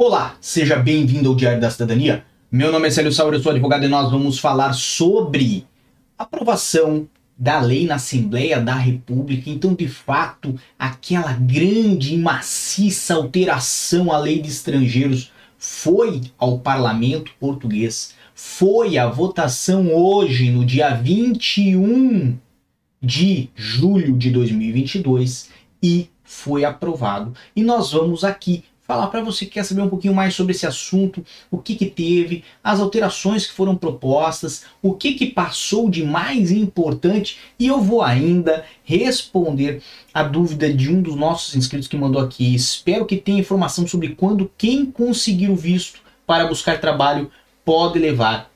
Olá, seja bem-vindo ao Diário da Cidadania. Meu nome é Célio Sauer, eu sou advogado e nós vamos falar sobre aprovação da lei na Assembleia da República. Então, de fato, aquela grande e maciça alteração à lei de estrangeiros foi ao parlamento português. Foi a votação hoje, no dia 21 de julho de 2022, e foi aprovado. E nós vamos aqui falar para você que quer saber um pouquinho mais sobre esse assunto, o que que teve, as alterações que foram propostas, o que que passou de mais importante e eu vou ainda responder a dúvida de um dos nossos inscritos que mandou aqui. Espero que tenha informação sobre quando quem conseguir o visto para buscar trabalho pode levar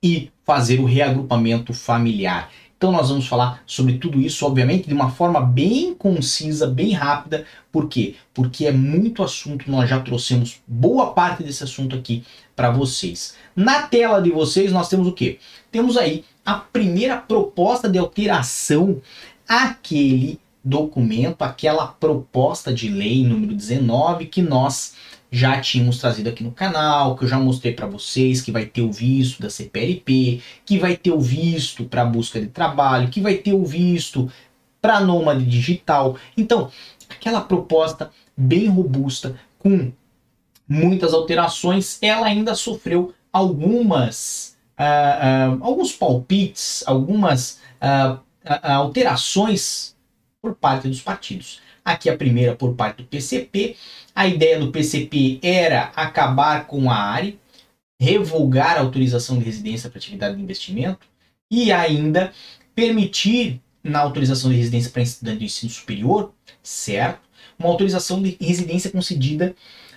e fazer o reagrupamento familiar. Então nós vamos falar sobre tudo isso, obviamente, de uma forma bem concisa, bem rápida. Por quê? Porque é muito assunto, nós já trouxemos boa parte desse assunto aqui para vocês. Na tela de vocês nós temos o quê? Temos aí a primeira proposta de alteração àquele documento, aquela proposta de lei número 19 que nós já tínhamos trazido aqui no canal, que eu já mostrei para vocês, que vai ter o visto da CPLP, que vai ter o visto para busca de trabalho, que vai ter o visto para nômade digital. Então, aquela proposta bem robusta, com muitas alterações, ela ainda sofreu algumas, uh, uh, alguns palpites, algumas uh, alterações por parte dos partidos. Aqui a primeira por parte do PCP. A ideia do PCP era acabar com a ARE, revogar a autorização de residência para atividade de investimento e ainda permitir na autorização de residência para estudante do ensino superior, certo? Uma autorização de residência concedida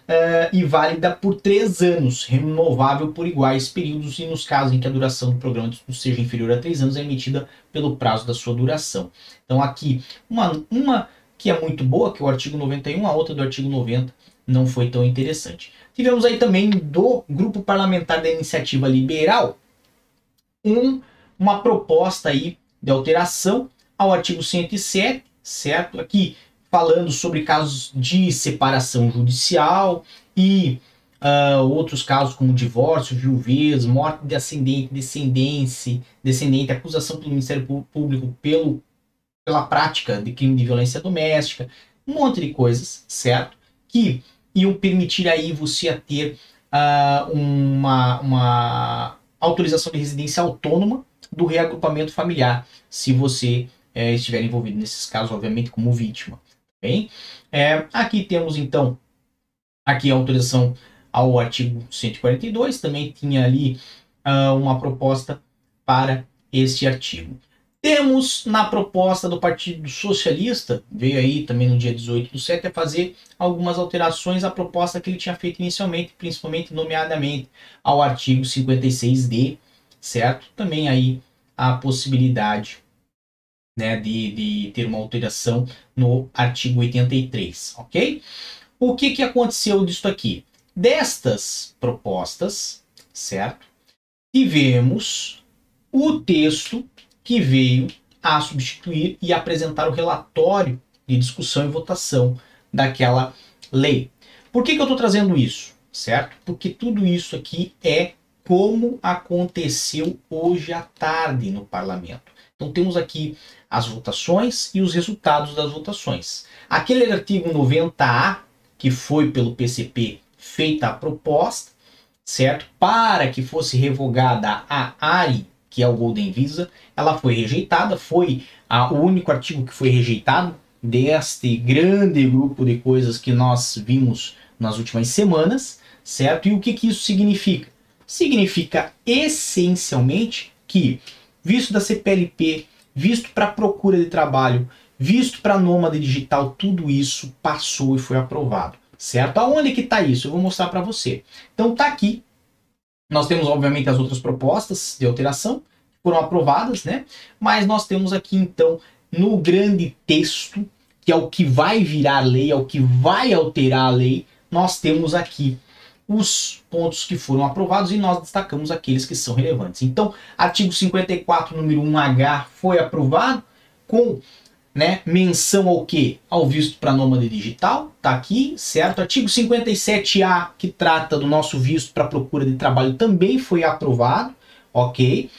uh, e válida por três anos, renovável por iguais períodos e nos casos em que a duração do programa de seja inferior a três anos, é emitida pelo prazo da sua duração. Então aqui, uma, uma que é muito boa, que é o artigo 91, a outra do artigo 90 não foi tão interessante. Tivemos aí também do grupo parlamentar da iniciativa liberal um, uma proposta aí de alteração ao artigo 107, certo? Aqui falando sobre casos de separação judicial e uh, outros casos como divórcio, viuvez, morte de ascendente, descendência, descendente, acusação pelo Ministério Público pelo pela prática de crime de violência doméstica, um monte de coisas, certo? Que iam permitir aí você ter uh, uma, uma autorização de residência autônoma do reagrupamento familiar, se você é, estiver envolvido nesses casos, obviamente, como vítima. Tá bem? É, aqui temos então aqui a autorização ao artigo 142, também tinha ali uh, uma proposta para este artigo. Temos na proposta do Partido Socialista, veio aí também no dia 18 do 7, a fazer algumas alterações à proposta que ele tinha feito inicialmente, principalmente nomeadamente ao artigo 56D, certo? Também aí a possibilidade né, de, de ter uma alteração no artigo 83, ok? O que, que aconteceu disso aqui? Destas propostas, certo? Tivemos o texto que veio a substituir e apresentar o relatório de discussão e votação daquela lei. Por que, que eu estou trazendo isso? Certo? Porque tudo isso aqui é como aconteceu hoje à tarde no parlamento. Então temos aqui as votações e os resultados das votações. Aquele artigo 90A, que foi pelo PCP feita a proposta, certo? Para que fosse revogada a ARI que é o Golden Visa, ela foi rejeitada, foi a, o único artigo que foi rejeitado deste grande grupo de coisas que nós vimos nas últimas semanas, certo? E o que, que isso significa? Significa essencialmente que visto da CPLP, visto para procura de trabalho, visto para nômade digital, tudo isso passou e foi aprovado, certo? Aonde que está isso? Eu vou mostrar para você. Então tá aqui nós temos, obviamente, as outras propostas de alteração foram aprovadas, né? Mas nós temos aqui, então, no grande texto, que é o que vai virar lei, é o que vai alterar a lei, nós temos aqui os pontos que foram aprovados e nós destacamos aqueles que são relevantes. Então, artigo 54, número 1H, foi aprovado com né? Menção ao que? Ao visto para nômade digital, tá aqui, certo? Artigo 57A, que trata do nosso visto para procura de trabalho, também foi aprovado, ok?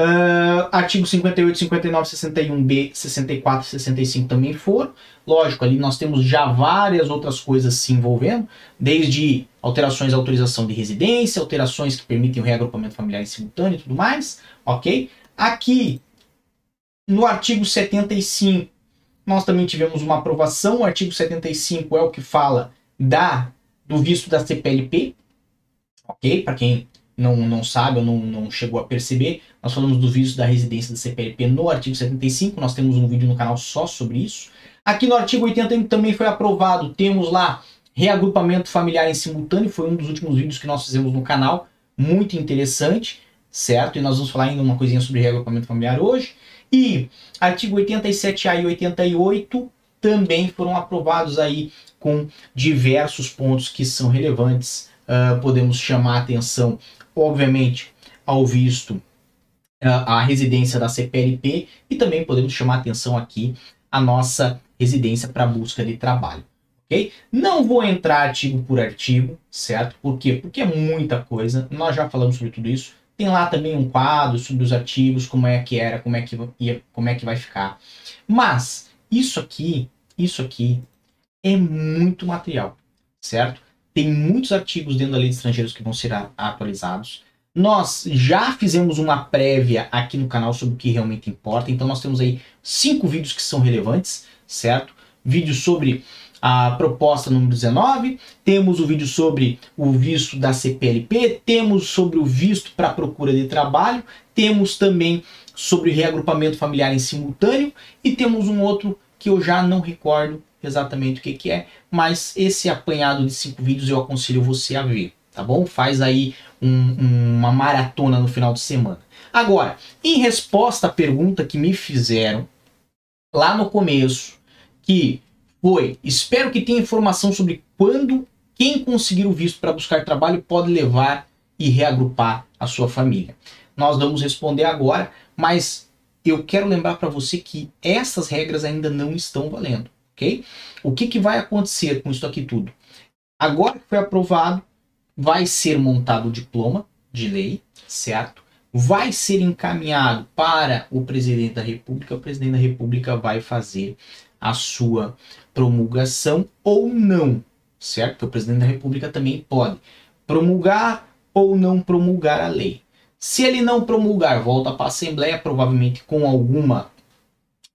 Uh, artigo 58, 59, 61B, 64 e 65 também foram. Lógico, ali nós temos já várias outras coisas se envolvendo, desde alterações à autorização de residência, alterações que permitem o reagrupamento familiar em simultâneo e tudo mais, ok? Aqui, no artigo 75, nós também tivemos uma aprovação. O artigo 75 é o que fala da do visto da CPLP, ok? Para quem não, não sabe ou não, não chegou a perceber, nós falamos do visto da residência da CPLP no artigo 75, nós temos um vídeo no canal só sobre isso. Aqui no artigo 80 também foi aprovado, temos lá reagrupamento familiar em simultâneo, foi um dos últimos vídeos que nós fizemos no canal, muito interessante, certo? E nós vamos falar ainda uma coisinha sobre reagrupamento familiar hoje. E artigo 87A e 88 também foram aprovados aí com diversos pontos que são relevantes. Uh, podemos chamar a atenção obviamente, ao visto a residência da CPLP e também podemos chamar atenção aqui a nossa residência para busca de trabalho. ok? Não vou entrar artigo por artigo, certo? Por quê? Porque é muita coisa. Nós já falamos sobre tudo isso. Tem lá também um quadro sobre os artigos, como é que era, como é que ia, como é que vai ficar. Mas isso aqui, isso aqui é muito material, certo? Tem muitos artigos dentro da lei de estrangeiros que vão ser atualizados. Nós já fizemos uma prévia aqui no canal sobre o que realmente importa, então nós temos aí cinco vídeos que são relevantes, certo? Vídeo sobre a proposta número 19, temos o vídeo sobre o visto da CPLP, temos sobre o visto para procura de trabalho, temos também sobre reagrupamento familiar em simultâneo e temos um outro que eu já não recordo exatamente o que, que é, mas esse apanhado de cinco vídeos eu aconselho você a ver, tá bom? Faz aí um, uma maratona no final de semana. Agora, em resposta à pergunta que me fizeram lá no começo, que foi: espero que tenha informação sobre quando quem conseguir o visto para buscar trabalho pode levar e reagrupar a sua família. Nós vamos responder agora, mas eu quero lembrar para você que essas regras ainda não estão valendo ok? O que, que vai acontecer com isso aqui tudo? Agora que foi aprovado, vai ser montado o diploma de lei, certo? Vai ser encaminhado para o presidente da República, o presidente da República vai fazer a sua promulgação ou não, certo? Porque o presidente da República também pode promulgar ou não promulgar a lei. Se ele não promulgar, volta para a Assembleia, provavelmente com alguma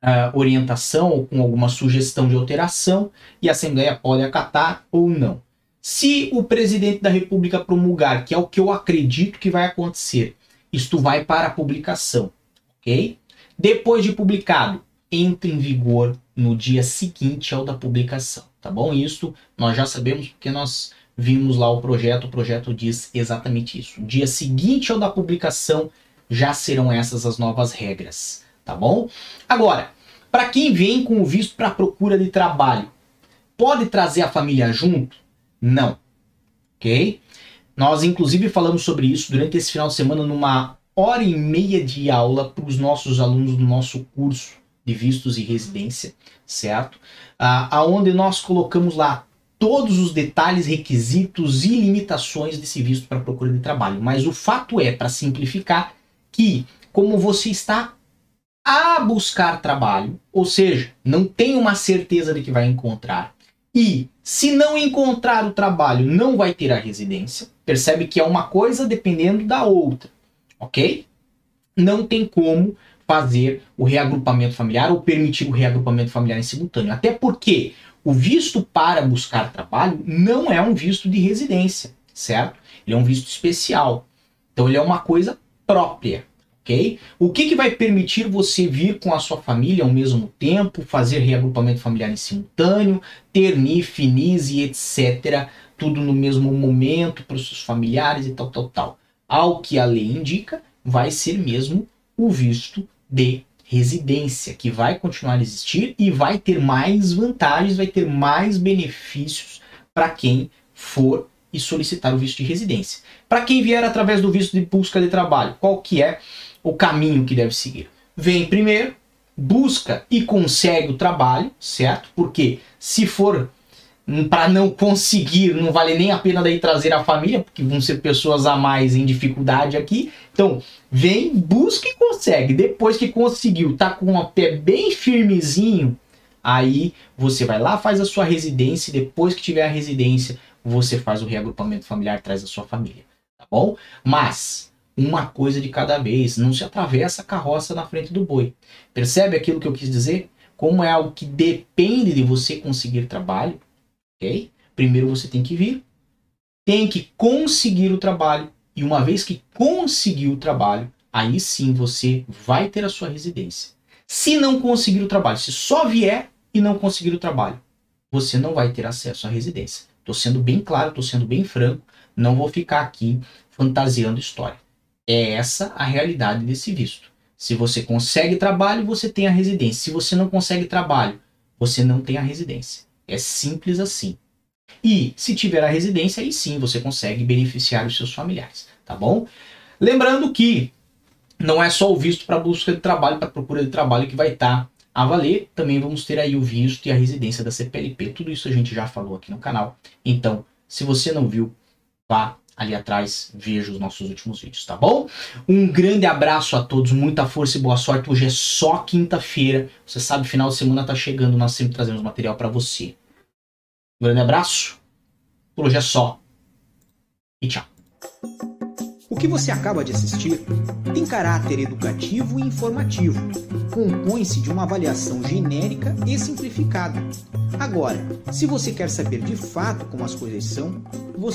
uh, orientação ou com alguma sugestão de alteração e a Assembleia pode acatar ou não. Se o presidente da República promulgar, que é o que eu acredito que vai acontecer, isto vai para a publicação, ok? Depois de publicado, entra em vigor no dia seguinte ao da publicação, tá bom? Isso nós já sabemos porque nós vimos lá o projeto, o projeto diz exatamente isso. Dia seguinte ao da publicação já serão essas as novas regras, tá bom? Agora, para quem vem com o visto para procura de trabalho, pode trazer a família junto? Não. Ok? Nós, inclusive, falamos sobre isso durante esse final de semana numa hora e meia de aula para os nossos alunos do nosso curso de vistos e residência, certo? Ah, aonde nós colocamos lá todos os detalhes, requisitos e limitações desse visto para procura de trabalho. Mas o fato é, para simplificar, que como você está a buscar trabalho, ou seja, não tem uma certeza de que vai encontrar. E se não encontrar o trabalho, não vai ter a residência. Percebe que é uma coisa dependendo da outra, ok? Não tem como fazer o reagrupamento familiar ou permitir o reagrupamento familiar em simultâneo. Até porque o visto para buscar trabalho não é um visto de residência, certo? Ele é um visto especial. Então ele é uma coisa própria ok? O que, que vai permitir você vir com a sua família ao mesmo tempo, fazer reagrupamento familiar em simultâneo, ter NIF, NIS e etc., tudo no mesmo momento para os seus familiares e tal, tal, tal. Ao que a lei indica, vai ser mesmo o visto de residência, que vai continuar a existir e vai ter mais vantagens, vai ter mais benefícios para quem for e solicitar o visto de residência. Para quem vier através do visto de busca de trabalho, qual que é o caminho que deve seguir. Vem primeiro, busca e consegue o trabalho, certo? Porque se for para não conseguir, não vale nem a pena daí trazer a família, porque vão ser pessoas a mais em dificuldade aqui. Então, vem, busca e consegue. Depois que conseguiu, tá com o pé bem firmezinho, aí você vai lá, faz a sua residência, e depois que tiver a residência, você faz o reagrupamento familiar, traz a sua família, tá bom? Mas uma coisa de cada vez, não se atravessa a carroça na frente do boi. Percebe aquilo que eu quis dizer? Como é algo que depende de você conseguir trabalho, ok? Primeiro você tem que vir, tem que conseguir o trabalho, e uma vez que conseguir o trabalho, aí sim você vai ter a sua residência. Se não conseguir o trabalho, se só vier e não conseguir o trabalho, você não vai ter acesso à residência. Estou sendo bem claro, estou sendo bem franco, não vou ficar aqui fantasiando história. É essa a realidade desse visto. Se você consegue trabalho, você tem a residência. Se você não consegue trabalho, você não tem a residência. É simples assim. E se tiver a residência, aí sim você consegue beneficiar os seus familiares, tá bom? Lembrando que não é só o visto para busca de trabalho, para procura de trabalho que vai estar tá a valer, também vamos ter aí o visto e a residência da CPLP. Tudo isso a gente já falou aqui no canal. Então, se você não viu, vá ali atrás, veja os nossos últimos vídeos, tá bom? Um grande abraço a todos, muita força e boa sorte. Hoje é só quinta-feira. Você sabe, final de semana tá chegando, nós sempre trazemos material para você. Um grande abraço. Por hoje é só. E tchau. O que você acaba de assistir tem caráter educativo e informativo. Compõe-se de uma avaliação genérica e simplificada. Agora, se você quer saber de fato como as coisas são, você